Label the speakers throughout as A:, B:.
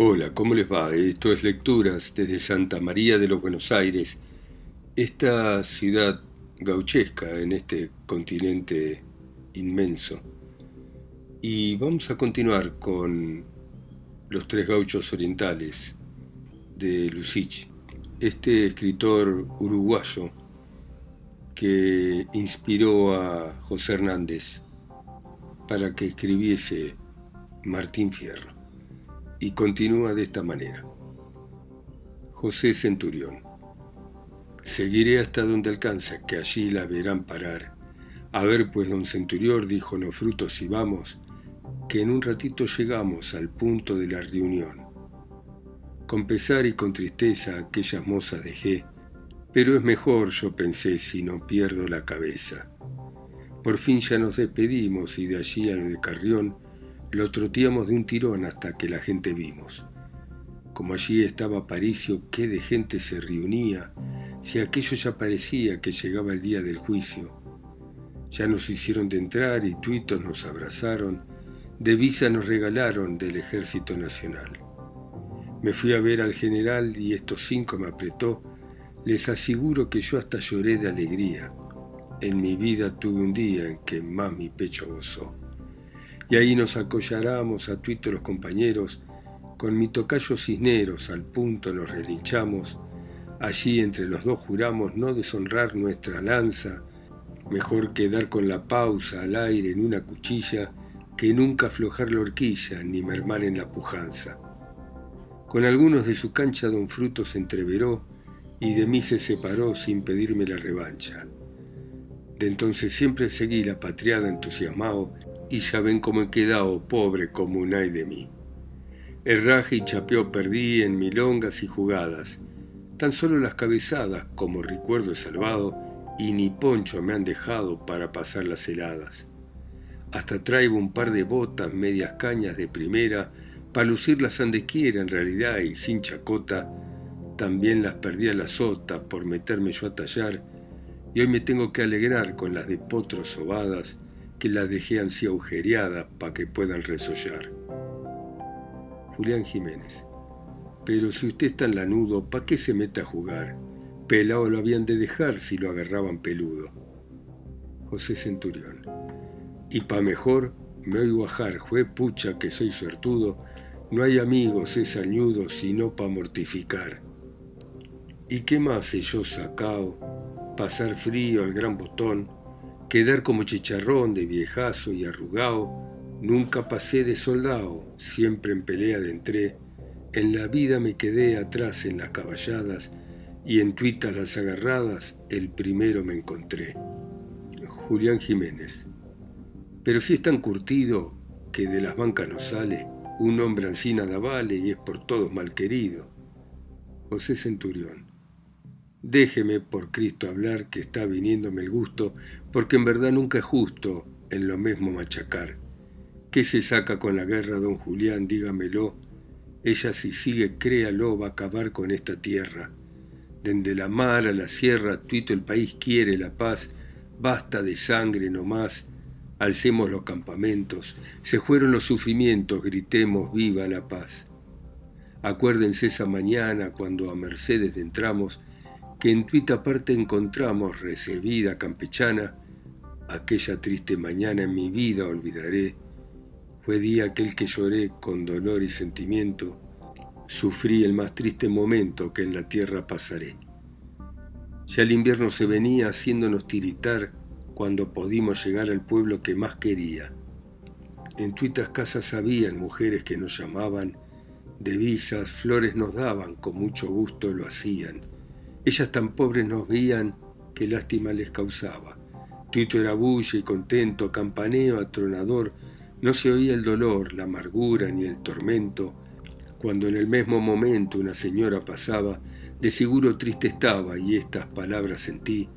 A: Hola, ¿cómo les va? Esto es Lecturas desde Santa María de los Buenos Aires, esta ciudad gauchesca en este continente inmenso. Y vamos a continuar con Los Tres Gauchos Orientales de Lucich, este escritor uruguayo que inspiró a José Hernández para que escribiese Martín Fierro. Y continúa de esta manera. José Centurión. Seguiré hasta donde alcanza, que allí la verán parar. A ver, pues, don Centurión, dijo no frutos y vamos, que en un ratito llegamos al punto de la reunión. Con pesar y con tristeza aquellas mozas dejé, pero es mejor, yo pensé, si no pierdo la cabeza. Por fin ya nos despedimos y de allí a lo de Carrión lo troteamos de un tirón hasta que la gente vimos. Como allí estaba Paricio, qué de gente se reunía, si aquello ya parecía que llegaba el día del juicio. Ya nos hicieron de entrar y tuitos nos abrazaron, de visa nos regalaron del Ejército Nacional. Me fui a ver al general y estos cinco me apretó. Les aseguro que yo hasta lloré de alegría. En mi vida tuve un día en que más mi pecho gozó y ahí nos acollaramos a tuito los compañeros, con mi tocayo cisneros al punto nos relinchamos, allí entre los dos juramos no deshonrar nuestra lanza, mejor quedar con la pausa al aire en una cuchilla que nunca aflojar la horquilla ni mermar en la pujanza. Con algunos de su cancha don Fruto se entreveró y de mí se separó sin pedirme la revancha. De entonces siempre seguí la patriada entusiasmado y ya ven cómo he quedado pobre como un ay de mí. Herraje y chapeo perdí en milongas y jugadas, tan solo las cabezadas como recuerdo he salvado y ni poncho me han dejado para pasar las heladas. Hasta traigo un par de botas medias cañas de primera para lucirlas donde quiera en realidad y sin chacota, también las perdí a la sota por meterme yo a tallar y hoy me tengo que alegrar con las de potros sobadas que la dejé así agujereada para que puedan resollar. Julián Jiménez. Pero si usted está en lanudo, ¿pa' qué se mete a jugar? Pelado lo habían de dejar si lo agarraban peludo. José Centurión. Y pa' mejor, me oigo bajar, jue pucha que soy suertudo, no hay amigos, es añudo, sino pa' mortificar. ¿Y qué más he yo sacao? Pasar frío al gran botón, quedar como chicharrón de viejazo y arrugado, nunca pasé de soldado, siempre en pelea de entré, en la vida me quedé atrás en las caballadas y en tuitas las agarradas el primero me encontré. Julián Jiménez. Pero si es tan curtido que de las bancas no sale, un hombre ansí nada vale y es por todos mal querido. José Centurión. Déjeme por Cristo hablar que está viniéndome el gusto, porque en verdad nunca es justo en lo mismo machacar. ¿Qué se saca con la guerra, don Julián? Dígamelo. Ella si sigue, créalo, va a acabar con esta tierra. Desde la mar a la sierra, tuito el país quiere la paz, basta de sangre no más. Alcemos los campamentos, se fueron los sufrimientos, gritemos viva la paz. Acuérdense esa mañana cuando a Mercedes entramos, que en tuita parte encontramos recibida campechana, aquella triste mañana en mi vida olvidaré, fue día aquel que lloré con dolor y sentimiento, sufrí el más triste momento que en la tierra pasaré. Ya el invierno se venía haciéndonos tiritar cuando pudimos llegar al pueblo que más quería. En tuitas casas habían mujeres que nos llamaban, visas, flores nos daban, con mucho gusto lo hacían ellas tan pobres nos veían que lástima les causaba. Tuito era bulle y contento, campaneo atronador, no se oía el dolor, la amargura ni el tormento. Cuando en el mismo momento una señora pasaba, de seguro triste estaba y estas palabras sentí.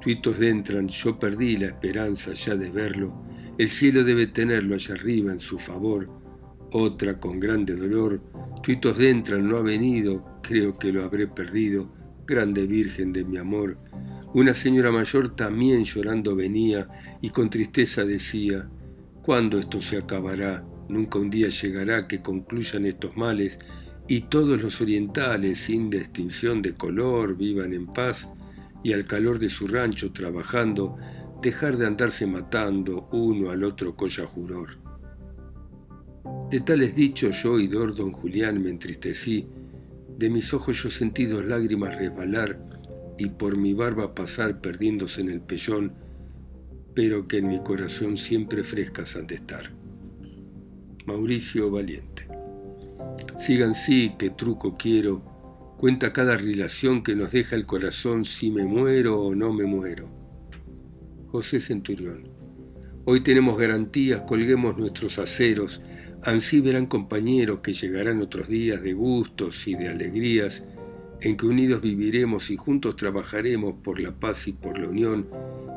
A: Tuitos dentran, yo perdí la esperanza ya de verlo, el cielo debe tenerlo allá arriba en su favor. Otra con grande dolor, tuitos dentran, no ha venido, creo que lo habré perdido grande Virgen de mi amor, una señora mayor también llorando venía y con tristeza decía, ¿cuándo esto se acabará? Nunca un día llegará que concluyan estos males y todos los orientales, sin distinción de color, vivan en paz y al calor de su rancho trabajando, dejar de andarse matando uno al otro collajuror. De tales dichos yo, oidor don Julián, me entristecí, de mis ojos yo sentí dos lágrimas resbalar y por mi barba pasar perdiéndose en el pellón, pero que en mi corazón siempre frescas han de estar. Mauricio Valiente. Sigan sí, que truco quiero, cuenta cada relación que nos deja el corazón si me muero o no me muero. José Centurión. Hoy tenemos garantías, colguemos nuestros aceros, ansí verán compañeros que llegarán otros días de gustos y de alegrías, en que unidos viviremos y juntos trabajaremos por la paz y por la unión,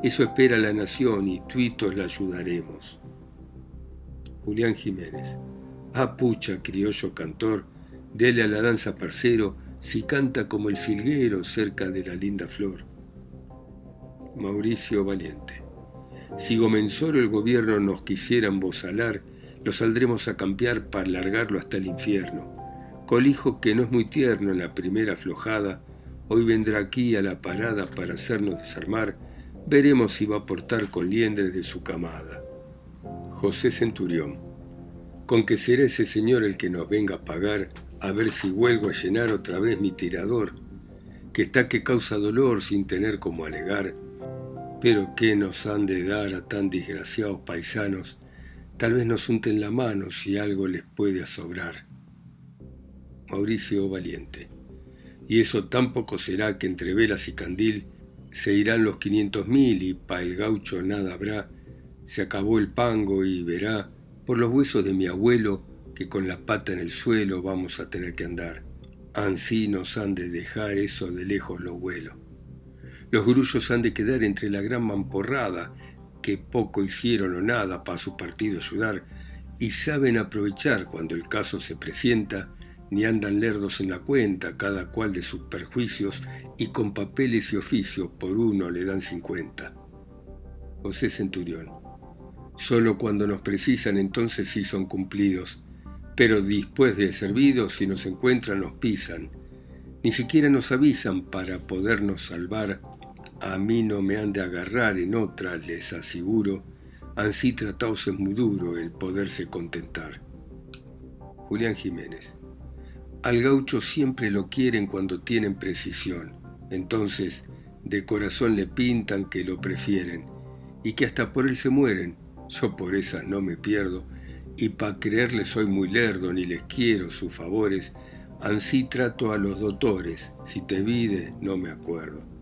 A: eso espera la nación y tuitos la ayudaremos. Julián Jiménez. Ah, pucha, criollo cantor, dele a la danza parcero, si canta como el silguero cerca de la linda flor. Mauricio Valiente. Si Gomensoro el gobierno nos quisiera embosalar, lo saldremos a campear para largarlo hasta el infierno. Colijo que no es muy tierno en la primera aflojada, hoy vendrá aquí a la parada para hacernos desarmar, veremos si va a portar con liendres de su camada. José Centurión. Con que será ese señor el que nos venga a pagar, a ver si vuelvo a llenar otra vez mi tirador, que está que causa dolor sin tener como alegar, pero ¿qué nos han de dar a tan desgraciados paisanos? Tal vez nos unten la mano si algo les puede asobrar. Mauricio Valiente. Y eso tampoco será que entre velas y candil se irán los quinientos mil y pa' el gaucho nada habrá. Se acabó el pango y verá, por los huesos de mi abuelo, que con la pata en el suelo vamos a tener que andar. Ansí nos han de dejar eso de lejos lo vuelo. Los grullos han de quedar entre la gran mamporrada que poco hicieron o nada para su partido ayudar y saben aprovechar cuando el caso se presenta, ni andan lerdos en la cuenta, cada cual de sus perjuicios, y con papeles y oficios por uno le dan cincuenta. José Centurión. Solo cuando nos precisan entonces sí son cumplidos, pero después de servidos si nos encuentran nos pisan. Ni siquiera nos avisan para podernos salvar a mí no me han de agarrar en otra, les aseguro, ansí tratados es muy duro el poderse contentar. Julián Jiménez. Al gaucho siempre lo quieren cuando tienen precisión, entonces de corazón le pintan que lo prefieren y que hasta por él se mueren. Yo por esas no me pierdo y pa' creerle soy muy lerdo ni les quiero sus favores, ansí trato a los doctores, si te vide no me acuerdo.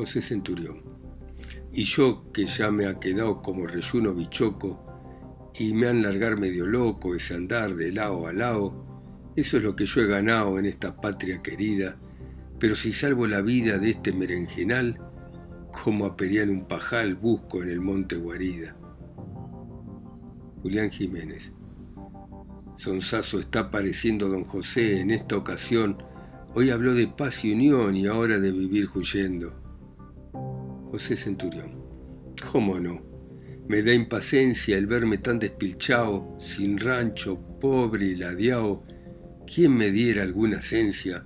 A: José Centurión. Y yo que ya me ha quedado como reyuno bichoco y me han largar medio loco ese andar de lado a lado, eso es lo que yo he ganado en esta patria querida, pero si salvo la vida de este merengenal, como a en un pajal busco en el monte guarida. Julián Jiménez. Sonsazo está pareciendo don José en esta ocasión. Hoy habló de paz y unión y ahora de vivir huyendo. José Centurión. ¿Cómo no? Me da impaciencia el verme tan despilchao, sin rancho, pobre y ladeao. ¿Quién me diera alguna esencia?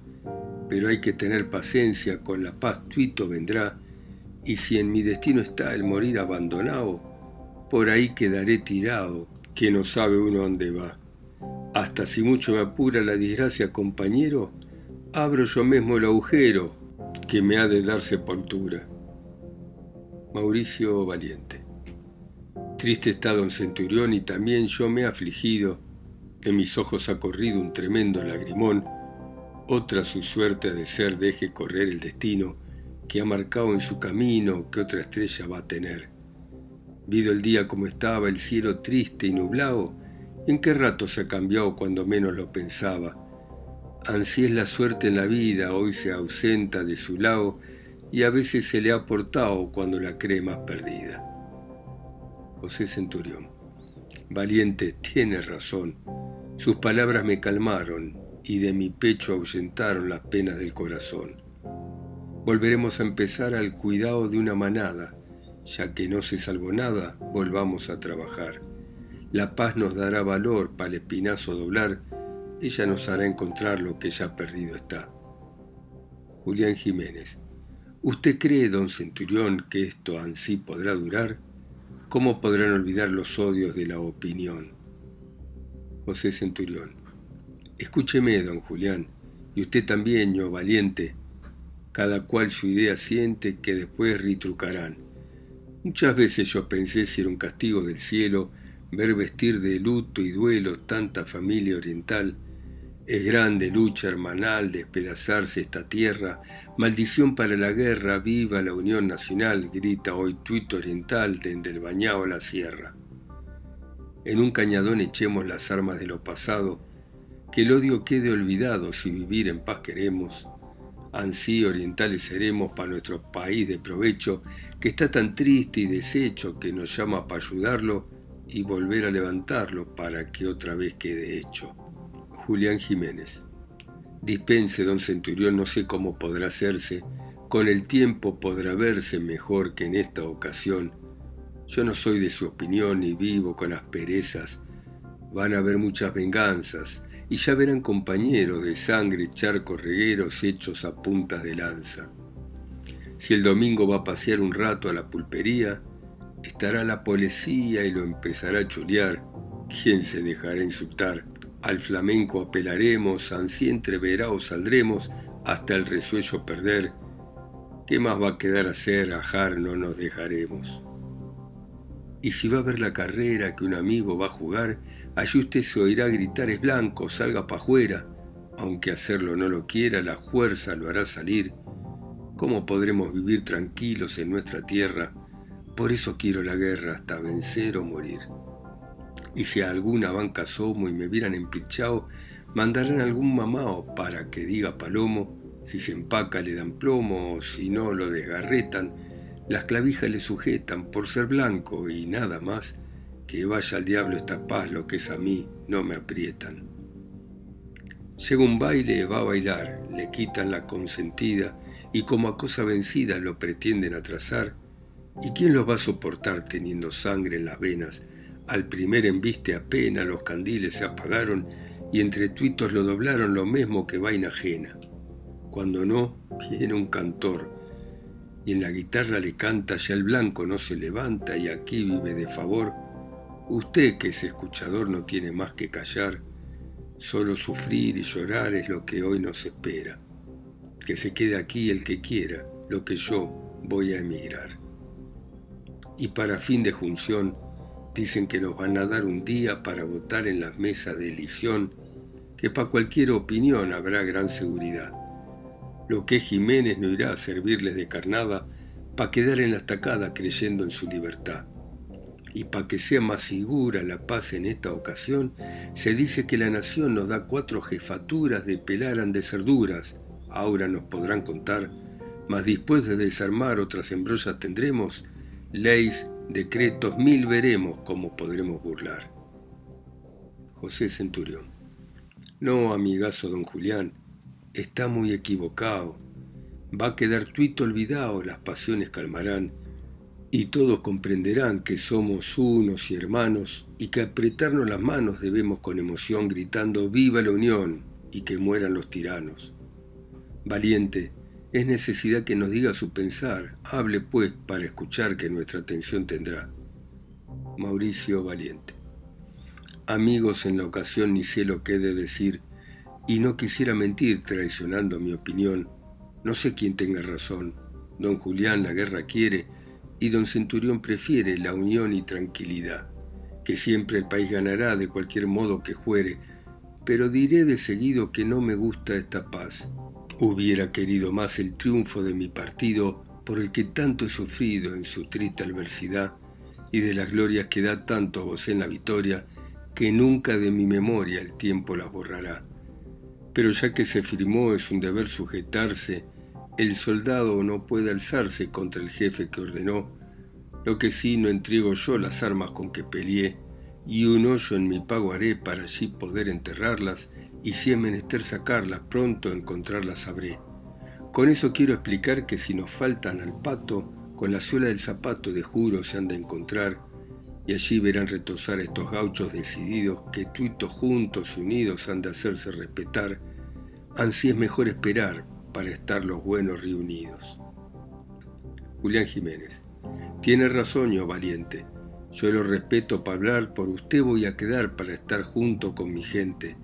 A: Pero hay que tener paciencia, con la paz tuito vendrá, y si en mi destino está el morir abandonado, por ahí quedaré tirado, que no sabe uno dónde va. Hasta si mucho me apura la desgracia, compañero, abro yo mismo el agujero que me ha de dar sepultura. Mauricio Valiente. Triste está don Centurión y también yo me he afligido, de mis ojos ha corrido un tremendo lagrimón, otra su suerte de ser deje correr el destino, que ha marcado en su camino que otra estrella va a tener. Vido el día como estaba, el cielo triste y nublado, en qué rato se ha cambiado cuando menos lo pensaba. Ansí es la suerte en la vida, hoy se ausenta de su lado, y a veces se le ha portado cuando la cree más perdida. José Centurión. Valiente, tiene razón. Sus palabras me calmaron y de mi pecho ahuyentaron las penas del corazón. Volveremos a empezar al cuidado de una manada, ya que no se salvó nada, volvamos a trabajar. La paz nos dará valor para el espinazo doblar, ella nos hará encontrar lo que ya perdido está. Julián Jiménez. ¿Usted cree, don Centurión, que esto ansí podrá durar? ¿Cómo podrán olvidar los odios de la opinión? José Centurión. Escúcheme, don Julián, y usted también, yo valiente, cada cual su idea siente que después retrucarán. Muchas veces yo pensé si era un castigo del cielo ver vestir de luto y duelo tanta familia oriental. Es grande lucha hermanal despedazarse esta tierra, maldición para la guerra, viva la unión nacional, grita hoy tuito oriental desde el bañado a la sierra. En un cañadón echemos las armas de lo pasado, que el odio quede olvidado si vivir en paz queremos. Ansí orientales seremos para nuestro país de provecho, que está tan triste y deshecho que nos llama para ayudarlo y volver a levantarlo para que otra vez quede hecho. Julián Jiménez. Dispense, don Centurión, no sé cómo podrá hacerse, con el tiempo podrá verse mejor que en esta ocasión. Yo no soy de su opinión y vivo con asperezas. Van a haber muchas venganzas, y ya verán compañeros de sangre, charcos regueros hechos a puntas de lanza. Si el domingo va a pasear un rato a la pulpería, estará la policía y lo empezará a chulear. ¿Quién se dejará insultar? Al flamenco apelaremos, ansí o saldremos, hasta el resuello perder. ¿Qué más va a quedar hacer? Ajar no nos dejaremos. Y si va a ver la carrera que un amigo va a jugar, allí usted se oirá gritar es blanco, salga pa' afuera. Aunque hacerlo no lo quiera, la fuerza lo hará salir. ¿Cómo podremos vivir tranquilos en nuestra tierra? Por eso quiero la guerra hasta vencer o morir. Y si a alguna banca asomo y me vieran empilchao, mandarán algún mamao para que diga palomo, si se empaca le dan plomo o si no lo desgarretan, las clavijas le sujetan por ser blanco y nada más, que vaya al diablo esta paz, lo que es a mí, no me aprietan. Llega un baile, va a bailar, le quitan la consentida y como a cosa vencida lo pretenden atrasar, ¿y quién lo va a soportar teniendo sangre en las venas? Al primer embiste apenas los candiles se apagaron y entre tuitos lo doblaron lo mismo que vaina ajena. Cuando no, viene un cantor y en la guitarra le canta ya el blanco no se levanta y aquí vive de favor. Usted que es escuchador no tiene más que callar, solo sufrir y llorar es lo que hoy nos espera. Que se quede aquí el que quiera, lo que yo voy a emigrar. Y para fin de junción, Dicen que nos van a dar un día para votar en las mesas de elección, que para cualquier opinión habrá gran seguridad. Lo que Jiménez no irá a servirles de carnada para quedar en la estacada creyendo en su libertad. Y para que sea más segura la paz en esta ocasión, se dice que la nación nos da cuatro jefaturas de pelaran de cerduras. Ahora nos podrán contar, mas después de desarmar otras embrollas tendremos leyes decretos mil veremos cómo podremos burlar. José Centurión. No, amigazo don Julián, está muy equivocado. Va a quedar tuito olvidado, las pasiones calmarán, y todos comprenderán que somos unos y hermanos, y que apretarnos las manos debemos con emoción gritando Viva la Unión y que mueran los tiranos. Valiente, es necesidad que nos diga su pensar, hable pues para escuchar que nuestra atención tendrá. Mauricio Valiente. Amigos, en la ocasión ni sé lo que he de decir, y no quisiera mentir traicionando mi opinión. No sé quién tenga razón. Don Julián la guerra quiere, y don Centurión prefiere la unión y tranquilidad, que siempre el país ganará de cualquier modo que fuere, pero diré de seguido que no me gusta esta paz, Hubiera querido más el triunfo de mi partido por el que tanto he sufrido en su triste adversidad y de las glorias que da tanto gocé en la victoria que nunca de mi memoria el tiempo las borrará. Pero ya que se firmó es un deber sujetarse, el soldado no puede alzarse contra el jefe que ordenó, lo que sí no entrego yo las armas con que peleé, y un hoyo en mi pago haré para allí poder enterrarlas y si es menester sacarlas pronto encontrarlas sabré. Con eso quiero explicar que si nos faltan al pato, con la suela del zapato de juro se han de encontrar, y allí verán retosar estos gauchos decididos que tuitos juntos y unidos han de hacerse respetar, ansí es mejor esperar para estar los buenos reunidos. Julián Jiménez. Tiene razón, yo valiente. Yo lo respeto para hablar, por usted voy a quedar para estar junto con mi gente.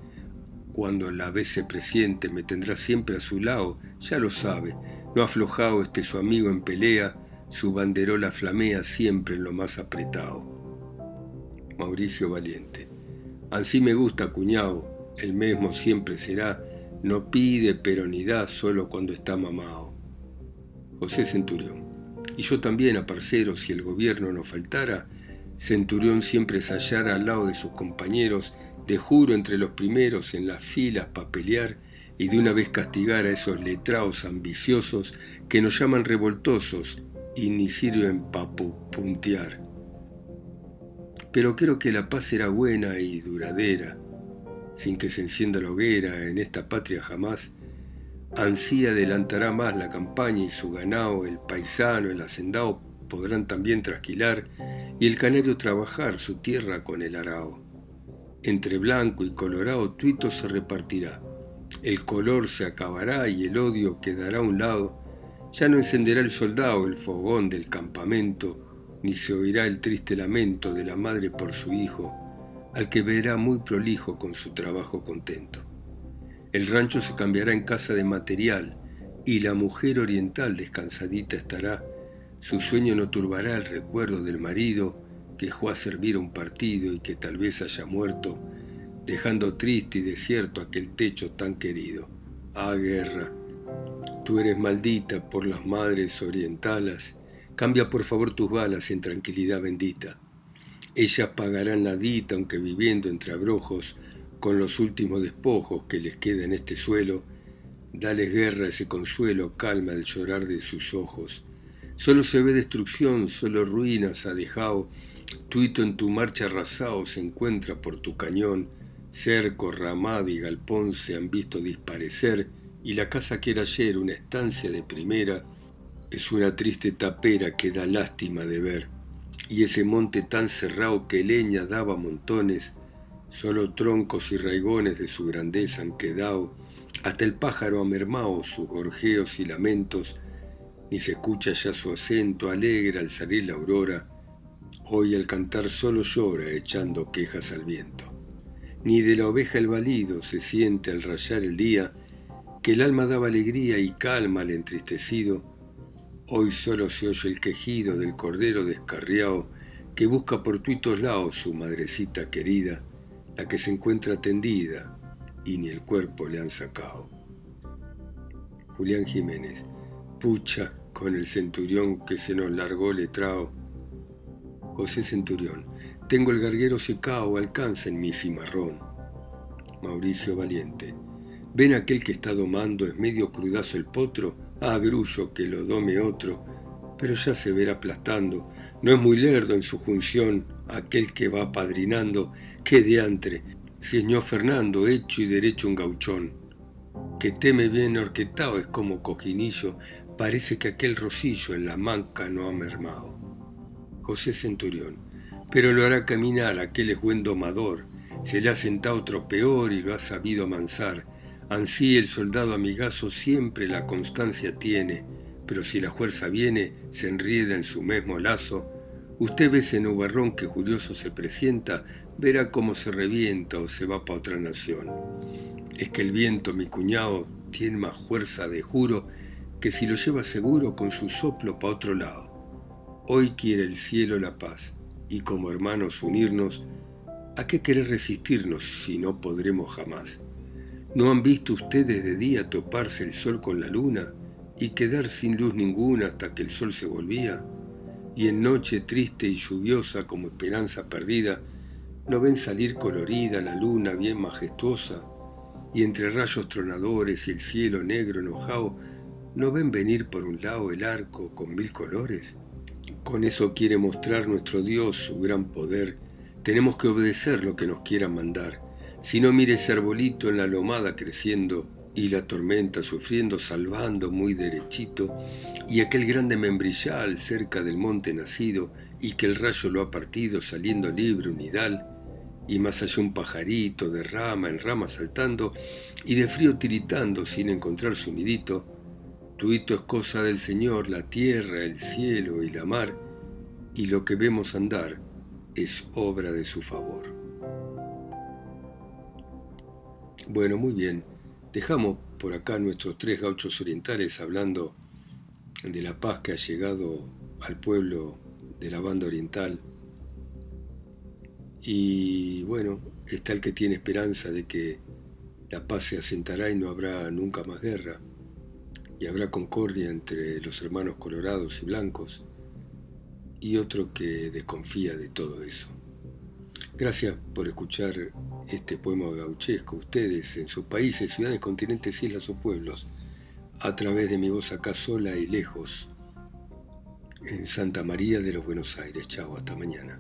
A: Cuando la vez se presiente me tendrá siempre a su lado, ya lo sabe. No aflojado este su amigo en pelea, su banderola flamea siempre en lo más apretado. Mauricio Valiente. Ansí me gusta, cuñado, el mismo siempre será, no pide pero ni da solo cuando está mamado. José Centurión. Y yo también, a parcero, si el gobierno no faltara, Centurión siempre hallara al lado de sus compañeros, de juro entre los primeros en las filas para pelear y de una vez castigar a esos letrados ambiciosos que nos llaman revoltosos y ni sirven para puntear. Pero creo que la paz será buena y duradera, sin que se encienda la hoguera en esta patria jamás. Ansí adelantará más la campaña y su ganado, el paisano, el hacendado podrán también trasquilar y el canario trabajar su tierra con el arao. Entre blanco y colorado tuito se repartirá el color se acabará y el odio quedará a un lado, ya no encenderá el soldado el fogón del campamento, ni se oirá el triste lamento de la madre por su hijo, al que verá muy prolijo con su trabajo contento. El rancho se cambiará en casa de material, y la mujer oriental descansadita estará, su sueño no turbará el recuerdo del marido que fue a servir un partido y que tal vez haya muerto, dejando triste y desierto aquel techo tan querido. Ah, guerra, tú eres maldita por las madres orientales, cambia por favor tus balas en tranquilidad bendita. Ellas pagarán la dita, aunque viviendo entre abrojos, con los últimos despojos que les queda en este suelo, dales guerra ese consuelo, calma el llorar de sus ojos. Solo se ve destrucción, solo ruinas ha dejado, tuito en tu marcha arrasado se encuentra por tu cañón, Cerco, ramada y galpón se han visto disparecer y la casa que era ayer una estancia de primera es una triste tapera que da lástima de ver. Y ese monte tan cerrado que leña daba montones, solo troncos y raigones de su grandeza han quedado, hasta el pájaro ha mermado sus gorjeos y lamentos, ni se escucha ya su acento alegre al salir la aurora, hoy al cantar solo llora echando quejas al viento ni de la oveja el balido se siente al rayar el día, que el alma daba alegría y calma al entristecido. Hoy solo se oye el quejido del cordero descarriado que busca por tuitos lados su madrecita querida, la que se encuentra tendida y ni el cuerpo le han sacado. Julián Jiménez, pucha con el centurión que se nos largó letrao. José Centurión, tengo el garguero secao, alcanza en mi cimarrón. Mauricio Valiente. ¿Ven aquel que está domando, es medio crudazo el potro? Ah, grullo, que lo dome otro. Pero ya se verá aplastando. No es muy lerdo en su junción aquel que va padrinando. ¡Qué diantre! Señor Fernando, hecho y derecho un gauchón. Que teme bien orquetado es como cojinillo. Parece que aquel rosillo en la manca no ha mermado. José Centurión pero lo hará caminar, aquel es buen domador, se le ha sentado otro peor y lo ha sabido amansar. Ansí el soldado amigazo siempre la constancia tiene, pero si la fuerza viene, se enrieda en su mismo lazo. Usted ve ese nubarrón que curioso se presienta, verá cómo se revienta o se va para otra nación. Es que el viento, mi cuñado, tiene más fuerza de juro que si lo lleva seguro con su soplo para otro lado. Hoy quiere el cielo la paz y como hermanos unirnos, ¿a qué querer resistirnos si no podremos jamás? ¿No han visto ustedes de día toparse el sol con la luna y quedar sin luz ninguna hasta que el sol se volvía? Y en noche triste y lluviosa como esperanza perdida, ¿no ven salir colorida la luna bien majestuosa? Y entre rayos tronadores y el cielo negro enojado, ¿no ven venir por un lado el arco con mil colores? Con eso quiere mostrar nuestro Dios su gran poder. Tenemos que obedecer lo que nos quiera mandar. Si no mire ese arbolito en la lomada creciendo y la tormenta sufriendo, salvando muy derechito, y aquel grande membrillal cerca del monte nacido y que el rayo lo ha partido saliendo libre un hidal, y más allá un pajarito de rama en rama saltando, y de frío tiritando sin encontrar su nidito, tuito es cosa del Señor, la tierra, el cielo y la mar, y lo que vemos andar es obra de su favor. Bueno, muy bien, dejamos por acá nuestros tres gauchos orientales hablando de la paz que ha llegado al pueblo de la banda oriental. Y bueno, está el que tiene esperanza de que la paz se asentará y no habrá nunca más guerra, y habrá concordia entre los hermanos colorados y blancos, y otro que desconfía de todo eso. Gracias por escuchar este poema gauchesco, ustedes en sus países, ciudades, continentes, islas o pueblos, a través de mi voz acá sola y lejos, en Santa María de los Buenos Aires. Chao, hasta mañana.